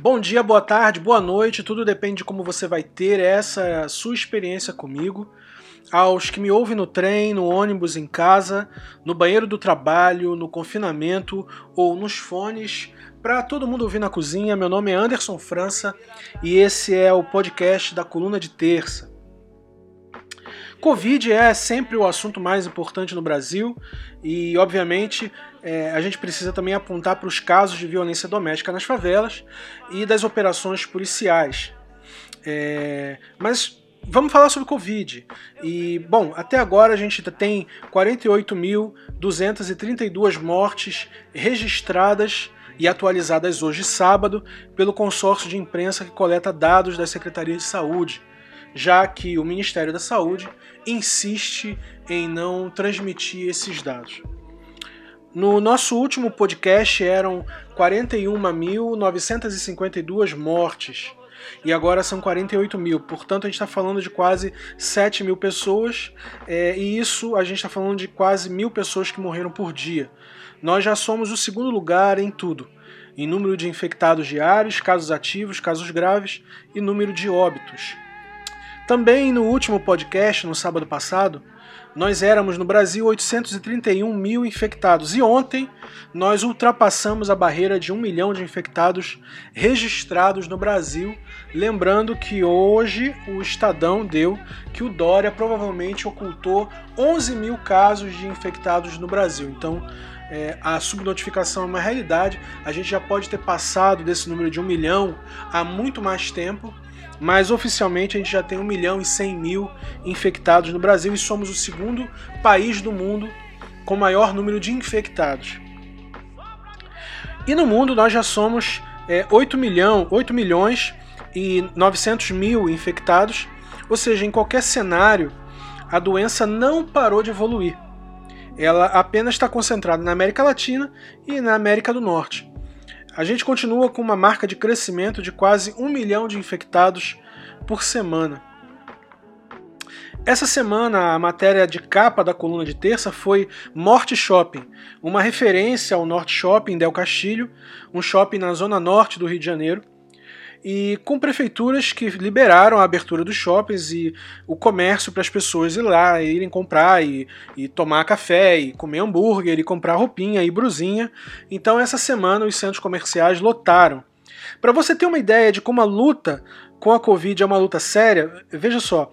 Bom dia, boa tarde, boa noite, tudo depende de como você vai ter essa sua experiência comigo. Aos que me ouvem no trem, no ônibus, em casa, no banheiro do trabalho, no confinamento ou nos fones, para todo mundo ouvir na cozinha, meu nome é Anderson França e esse é o podcast da Coluna de Terça. Covid é sempre o assunto mais importante no Brasil e, obviamente, é, a gente precisa também apontar para os casos de violência doméstica nas favelas e das operações policiais. É, mas vamos falar sobre Covid. E, bom, até agora a gente tem 48.232 mortes registradas e atualizadas hoje, sábado, pelo consórcio de imprensa que coleta dados da Secretaria de Saúde já que o Ministério da Saúde insiste em não transmitir esses dados. No nosso último podcast eram 41.952 mortes e agora são 48 mil. Portanto, a gente está falando de quase 7 mil pessoas é, e isso a gente está falando de quase mil pessoas que morreram por dia. Nós já somos o segundo lugar em tudo. Em número de infectados diários, casos ativos, casos graves e número de óbitos. Também no último podcast, no sábado passado, nós éramos no Brasil 831 mil infectados e ontem nós ultrapassamos a barreira de um milhão de infectados registrados no Brasil. Lembrando que hoje o Estadão deu que o Dória provavelmente ocultou 11 mil casos de infectados no Brasil. Então é, a subnotificação é uma realidade. A gente já pode ter passado desse número de um milhão há muito mais tempo mas oficialmente a gente já tem 1 milhão e 100 mil infectados no Brasil e somos o segundo país do mundo com maior número de infectados. E no mundo nós já somos é, 8, milhão, 8 milhões e 900 mil infectados, ou seja, em qualquer cenário a doença não parou de evoluir. Ela apenas está concentrada na América Latina e na América do Norte a gente continua com uma marca de crescimento de quase um milhão de infectados por semana. Essa semana, a matéria de capa da coluna de terça foi Morte Shopping, uma referência ao Norte Shopping Del Castilho, um shopping na zona norte do Rio de Janeiro, e com prefeituras que liberaram a abertura dos shoppings e o comércio para as pessoas ir lá, irem comprar e, e, tomar café, e comer hambúrguer, e comprar roupinha e brusinha. Então essa semana os centros comerciais lotaram. Para você ter uma ideia de como a luta com a Covid é uma luta séria, veja só.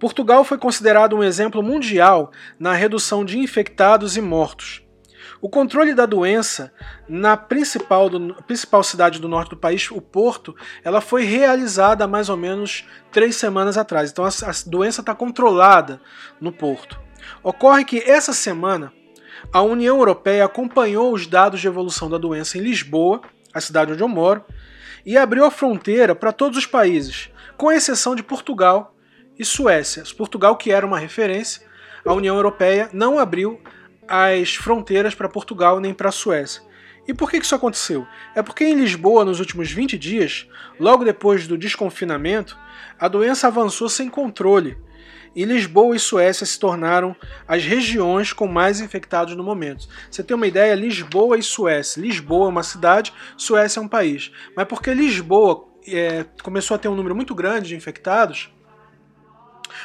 Portugal foi considerado um exemplo mundial na redução de infectados e mortos. O controle da doença na principal, do, principal cidade do norte do país, o Porto, ela foi realizada há mais ou menos três semanas atrás. Então a, a doença está controlada no Porto. Ocorre que essa semana a União Europeia acompanhou os dados de evolução da doença em Lisboa, a cidade onde eu moro, e abriu a fronteira para todos os países, com exceção de Portugal e Suécia. Portugal, que era uma referência, a União Europeia não abriu as fronteiras para Portugal nem para a Suécia. E por que isso aconteceu? É porque em Lisboa, nos últimos 20 dias, logo depois do desconfinamento, a doença avançou sem controle. E Lisboa e Suécia se tornaram as regiões com mais infectados no momento. Você tem uma ideia? Lisboa e Suécia. Lisboa é uma cidade, Suécia é um país. Mas porque Lisboa é, começou a ter um número muito grande de infectados,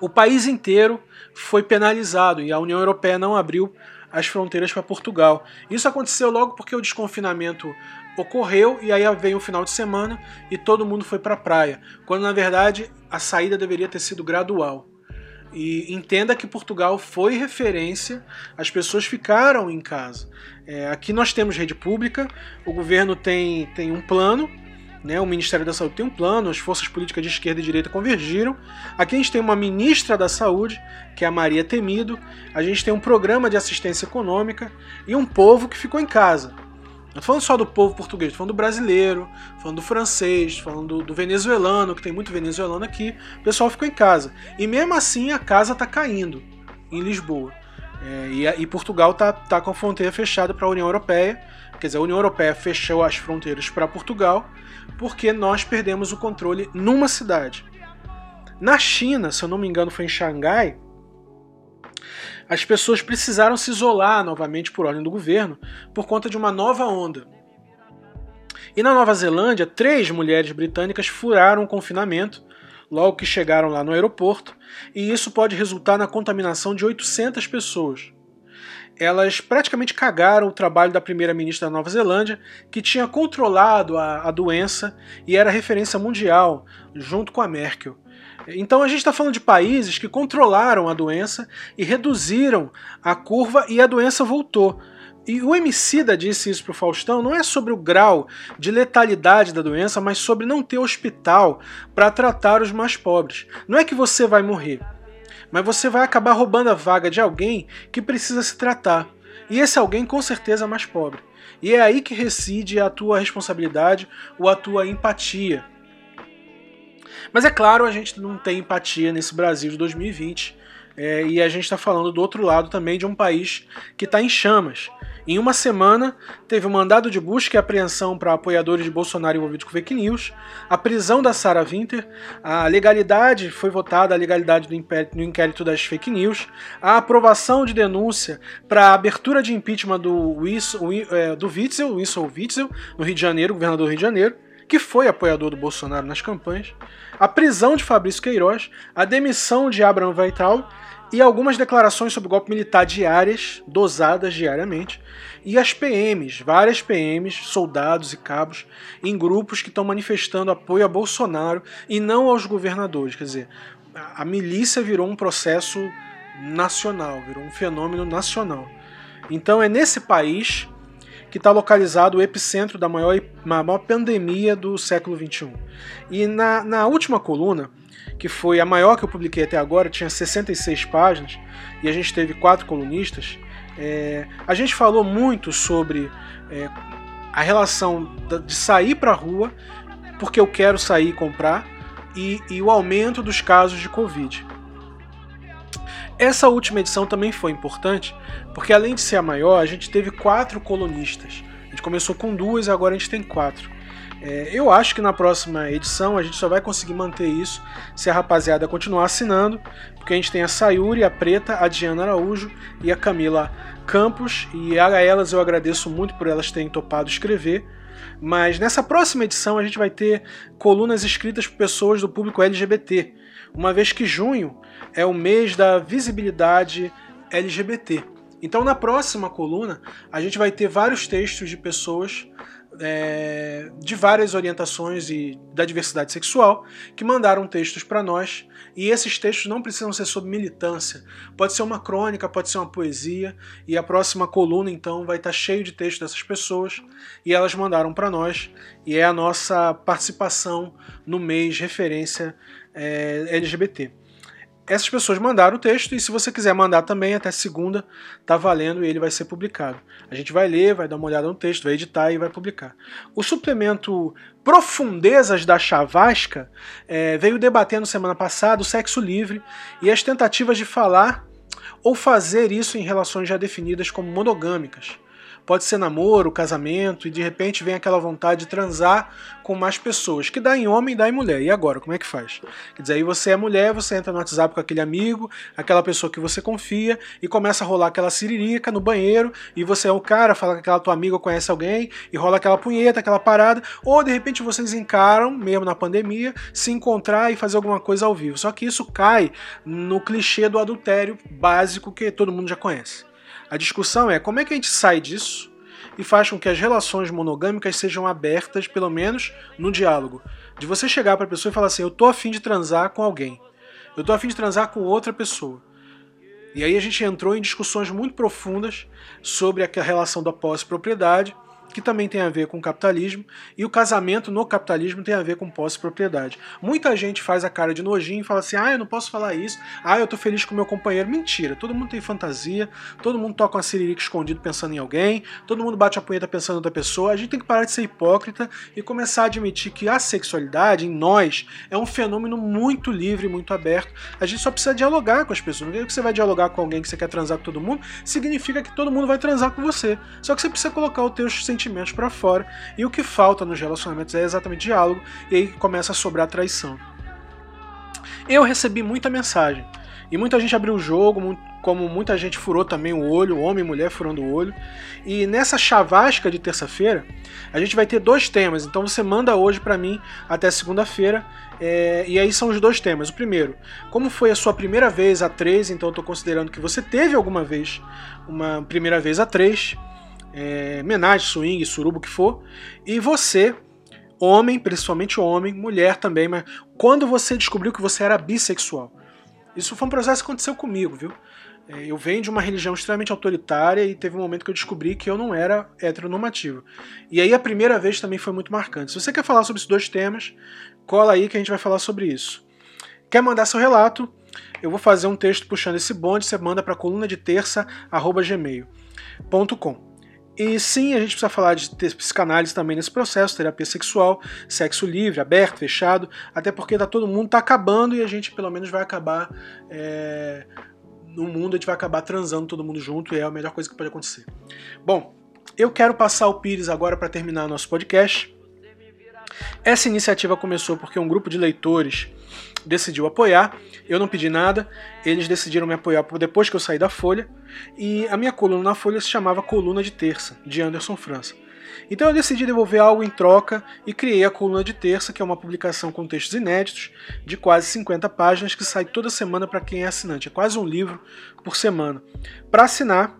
o país inteiro foi penalizado e a União Europeia não abriu as fronteiras para Portugal. Isso aconteceu logo porque o desconfinamento ocorreu e aí veio o final de semana e todo mundo foi para a praia, quando na verdade a saída deveria ter sido gradual. E entenda que Portugal foi referência, as pessoas ficaram em casa. É, aqui nós temos rede pública, o governo tem, tem um plano né? O Ministério da Saúde tem um plano, as forças políticas de esquerda e direita convergiram. Aqui a gente tem uma ministra da Saúde, que é a Maria Temido. A gente tem um programa de assistência econômica e um povo que ficou em casa. Não tô falando só do povo português, tô falando do brasileiro, falando do francês, falando do, do, venezuelano, que tem muito venezuelano aqui. O pessoal ficou em casa. E mesmo assim a casa tá caindo em Lisboa. É, e, e, Portugal tá, tá com a fronteira fechada para a União Europeia. Quer dizer, a União Europeia fechou as fronteiras para Portugal porque nós perdemos o controle numa cidade. Na China, se eu não me engano, foi em Xangai, as pessoas precisaram se isolar novamente por ordem do governo por conta de uma nova onda. E na Nova Zelândia, três mulheres britânicas furaram o confinamento logo que chegaram lá no aeroporto, e isso pode resultar na contaminação de 800 pessoas. Elas praticamente cagaram o trabalho da primeira-ministra da Nova Zelândia, que tinha controlado a, a doença e era referência mundial, junto com a Merkel. Então a gente está falando de países que controlaram a doença e reduziram a curva e a doença voltou. E o Emicida disse isso para o Faustão, não é sobre o grau de letalidade da doença, mas sobre não ter hospital para tratar os mais pobres. Não é que você vai morrer, mas você vai acabar roubando a vaga de alguém que precisa se tratar. E esse alguém com certeza é mais pobre. E é aí que reside a tua responsabilidade ou a tua empatia. Mas é claro, a gente não tem empatia nesse Brasil de 2020. É, e a gente está falando do outro lado também de um país que está em chamas. Em uma semana, teve um mandado de busca e apreensão para apoiadores de Bolsonaro envolvidos com fake news, a prisão da Sarah Winter, a legalidade, foi votada a legalidade do inquérito das fake news, a aprovação de denúncia para a abertura de impeachment do, é, do Witzel, Winslow Witzel, no Rio de Janeiro, governador do Rio de Janeiro, que foi apoiador do Bolsonaro nas campanhas, a prisão de Fabrício Queiroz, a demissão de Abraham Weital e algumas declarações sobre golpe militar diárias, dosadas diariamente, e as PMs, várias PMs, soldados e cabos, em grupos que estão manifestando apoio a Bolsonaro e não aos governadores. Quer dizer, a milícia virou um processo nacional, virou um fenômeno nacional. Então é nesse país que está localizado o epicentro da maior, maior pandemia do século XXI. E na, na última coluna, que foi a maior que eu publiquei até agora, tinha 66 páginas, e a gente teve quatro colunistas, é, a gente falou muito sobre é, a relação de sair para a rua, porque eu quero sair e comprar, e, e o aumento dos casos de Covid. Essa última edição também foi importante, porque além de ser a maior, a gente teve quatro colunistas. A gente começou com duas, agora a gente tem quatro. É, eu acho que na próxima edição a gente só vai conseguir manter isso se a rapaziada continuar assinando, porque a gente tem a Sayuri, a Preta, a Diana Araújo e a Camila Campos, e a elas eu agradeço muito por elas terem topado escrever. Mas nessa próxima edição a gente vai ter colunas escritas por pessoas do público LGBT, uma vez que junho é o mês da visibilidade LGBT. Então na próxima coluna a gente vai ter vários textos de pessoas é, de várias orientações e da diversidade sexual que mandaram textos para nós e esses textos não precisam ser sobre militância. Pode ser uma crônica, pode ser uma poesia e a próxima coluna então vai estar tá cheio de textos dessas pessoas e elas mandaram para nós e é a nossa participação no mês referência é, LGBT essas pessoas mandaram o texto e se você quiser mandar também até segunda, tá valendo e ele vai ser publicado. A gente vai ler, vai dar uma olhada no texto, vai editar e vai publicar. O suplemento Profundezas da Chavasca é, veio debatendo semana passada o sexo livre e as tentativas de falar ou fazer isso em relações já definidas como monogâmicas. Pode ser namoro, casamento, e de repente vem aquela vontade de transar com mais pessoas, que dá em homem, dá em mulher. E agora, como é que faz? Quer dizer, aí você é mulher, você entra no WhatsApp com aquele amigo, aquela pessoa que você confia, e começa a rolar aquela siririca no banheiro, e você é o cara, fala que aquela tua amiga conhece alguém, e rola aquela punheta, aquela parada, ou de repente vocês encaram, mesmo na pandemia, se encontrar e fazer alguma coisa ao vivo. Só que isso cai no clichê do adultério básico que todo mundo já conhece. A discussão é como é que a gente sai disso e faz com que as relações monogâmicas sejam abertas, pelo menos no diálogo. De você chegar para a pessoa e falar assim: Eu tô afim de transar com alguém. Eu tô afim de transar com outra pessoa. E aí a gente entrou em discussões muito profundas sobre a relação da posse-propriedade que também tem a ver com capitalismo, e o casamento no capitalismo tem a ver com posse-propriedade. Muita gente faz a cara de nojinho e fala assim: ah, eu não posso falar isso, ah, eu tô feliz com meu companheiro. Mentira, todo mundo tem fantasia, todo mundo toca uma siririca escondido pensando em alguém, todo mundo bate a punheta pensando em outra pessoa. A gente tem que parar de ser hipócrita e começar a admitir que a sexualidade, em nós, é um fenômeno muito livre, muito aberto. A gente só precisa dialogar com as pessoas. Não é que você vai dialogar com alguém que você quer transar com todo mundo, significa que todo mundo vai transar com você. Só que você precisa colocar os teus sentimentos sentimentos para fora, e o que falta nos relacionamentos é exatamente diálogo, e aí começa a sobrar traição. Eu recebi muita mensagem, e muita gente abriu o jogo, como muita gente furou também o olho, homem e mulher furando o olho. E nessa chavasca de terça-feira, a gente vai ter dois temas. Então você manda hoje para mim até segunda-feira. É, e aí são os dois temas. O primeiro, como foi a sua primeira vez a três? Então eu estou considerando que você teve alguma vez uma primeira vez a três, é, menagem, swing, surubo, o que for. E você, homem, principalmente homem, mulher também, mas quando você descobriu que você era bissexual? Isso foi um processo que aconteceu comigo, viu? É, eu venho de uma religião extremamente autoritária e teve um momento que eu descobri que eu não era heteronormativo. E aí a primeira vez também foi muito marcante. Se você quer falar sobre esses dois temas, cola aí que a gente vai falar sobre isso. Quer mandar seu relato? Eu vou fazer um texto puxando esse bonde, você manda para coluna de terça gmail.com. E sim, a gente precisa falar de psicanálise também nesse processo, terapia sexual, sexo livre, aberto, fechado, até porque tá, todo mundo está acabando e a gente pelo menos vai acabar é, no mundo a gente vai acabar transando todo mundo junto e é a melhor coisa que pode acontecer. Bom, eu quero passar o Pires agora para terminar nosso podcast. Essa iniciativa começou porque um grupo de leitores decidiu apoiar. Eu não pedi nada, eles decidiram me apoiar depois que eu saí da Folha. E a minha coluna na Folha se chamava Coluna de Terça, de Anderson França. Então eu decidi devolver algo em troca e criei a Coluna de Terça, que é uma publicação com textos inéditos de quase 50 páginas que sai toda semana para quem é assinante. É quase um livro por semana. Para assinar,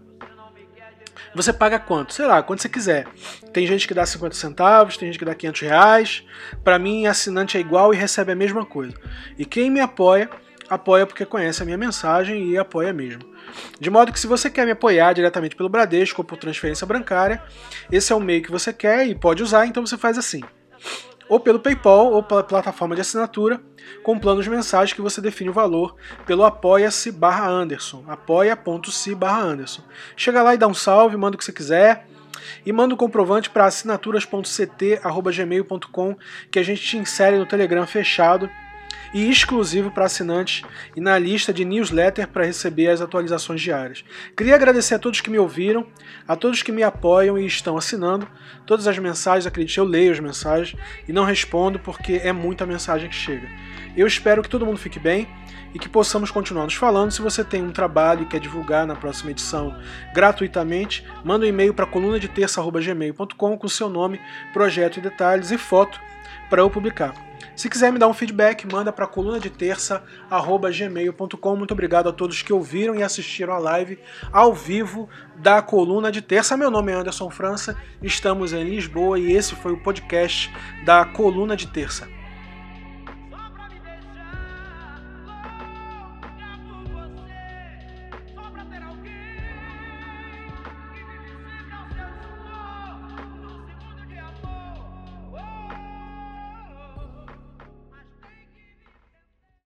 você paga quanto? Sei lá, quanto você quiser. Tem gente que dá 50 centavos, tem gente que dá 500 reais. Para mim, assinante é igual e recebe a mesma coisa. E quem me apoia, apoia porque conhece a minha mensagem e apoia mesmo. De modo que se você quer me apoiar diretamente pelo Bradesco ou por transferência bancária, esse é o meio que você quer e pode usar, então você faz assim. Ou pelo PayPal ou pela plataforma de assinatura, com planos mensais que você define o valor pelo apoia-se barra Anderson, apoia.se barra Anderson. Chega lá e dá um salve, manda o que você quiser, e manda o um comprovante para assinaturas.ct@gmail.com que a gente te insere no Telegram fechado e exclusivo para assinantes e na lista de newsletter para receber as atualizações diárias. Queria agradecer a todos que me ouviram, a todos que me apoiam e estão assinando. Todas as mensagens, acredite, eu leio as mensagens e não respondo porque é muita mensagem que chega. Eu espero que todo mundo fique bem e que possamos continuar nos falando. Se você tem um trabalho e quer divulgar na próxima edição gratuitamente, manda um e-mail para coluna de terça.gmail.com com seu nome, projeto e detalhes e foto para eu publicar. Se quiser me dar um feedback, manda para coluna de terça gmail.com. Muito obrigado a todos que ouviram e assistiram a live ao vivo da coluna de terça. Meu nome é Anderson França, estamos em Lisboa e esse foi o podcast da coluna de terça.